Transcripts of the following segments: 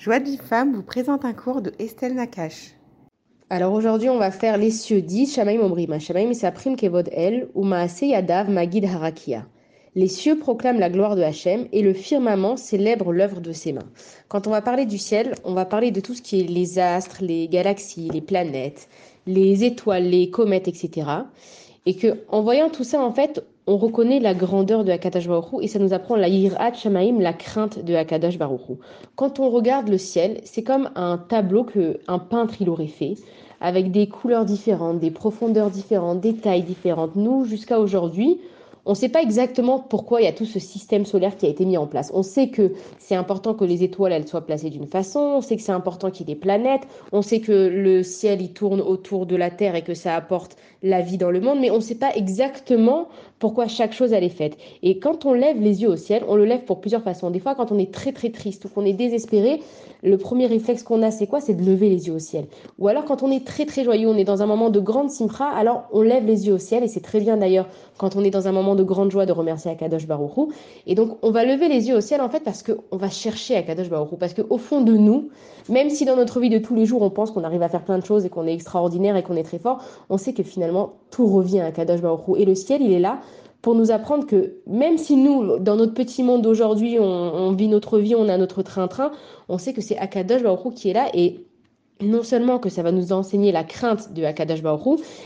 Joie de vie femme vous présente un cours de Estelle Nakache. Alors aujourd'hui, on va faire les cieux 10, Shamaim Omrima. Shamaim, Kevod El, ou Magid Harakia. Les cieux proclament la gloire de Hachem et le firmament célèbre l'œuvre de ses mains. Quand on va parler du ciel, on va parler de tout ce qui est les astres, les galaxies, les planètes, les étoiles, les comètes, etc. Et que en voyant tout ça, en fait, on reconnaît la grandeur de Akadash Baruch et ça nous apprend la Yirat Shamaim, la crainte de Akadash Baruch Quand on regarde le ciel, c'est comme un tableau que un peintre il aurait fait avec des couleurs différentes, des profondeurs différentes, des tailles différentes. Nous, jusqu'à aujourd'hui, on ne sait pas exactement pourquoi il y a tout ce système solaire qui a été mis en place. On sait que c'est important que les étoiles elles soient placées d'une façon, on sait que c'est important qu'il y ait des planètes, on sait que le ciel il tourne autour de la Terre et que ça apporte la vie dans le monde, mais on ne sait pas exactement pourquoi chaque chose elle est faite. Et quand on lève les yeux au ciel, on le lève pour plusieurs façons. Des fois, quand on est très très triste ou qu'on est désespéré, le premier réflexe qu'on a, c'est quoi? C'est de lever les yeux au ciel. Ou alors quand on est très très joyeux, on est dans un moment de grande simcha, alors on lève les yeux au ciel et c'est très bien d'ailleurs quand on est dans un moment de grande joie de remercier Akadosh Baruchou. Et donc on va lever les yeux au ciel en fait parce qu'on va chercher Akadosh Baruchou, parce qu'au fond de nous, même si dans notre vie de tous les jours on pense qu'on arrive à faire plein de choses et qu'on est extraordinaire et qu'on est très fort, on sait que finalement tout revient à Akadosh Baruchou. Et le ciel, il est là pour nous apprendre que même si nous, dans notre petit monde d'aujourd'hui, on, vit notre vie, on a notre train-train, on sait que c'est Akadosh Baruch qui est là et non seulement que ça va nous enseigner la crainte de Akadash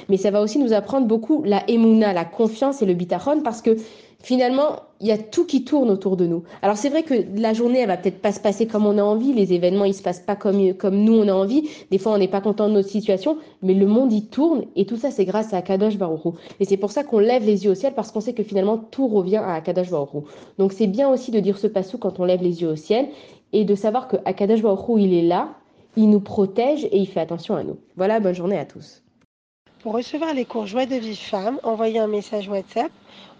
mais ça va aussi nous apprendre beaucoup la emuna, la confiance et le bitachon, parce que finalement, il y a tout qui tourne autour de nous. Alors c'est vrai que la journée, elle va peut-être pas se passer comme on a envie, les événements, ils se passent pas comme, comme nous on a envie, des fois on n'est pas content de notre situation, mais le monde, il tourne, et tout ça, c'est grâce à Akadosh Baruch Et c'est pour ça qu'on lève les yeux au ciel, parce qu'on sait que finalement, tout revient à Akadosh Baruch Donc c'est bien aussi de dire ce passou quand on lève les yeux au ciel, et de savoir que Akadosh Baruch il est là, il nous protège et il fait attention à nous. Voilà, bonne journée à tous. Pour recevoir les cours Joie de vie femme, envoyez un message WhatsApp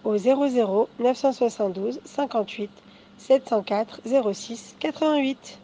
au 00 972 58 704 06 88.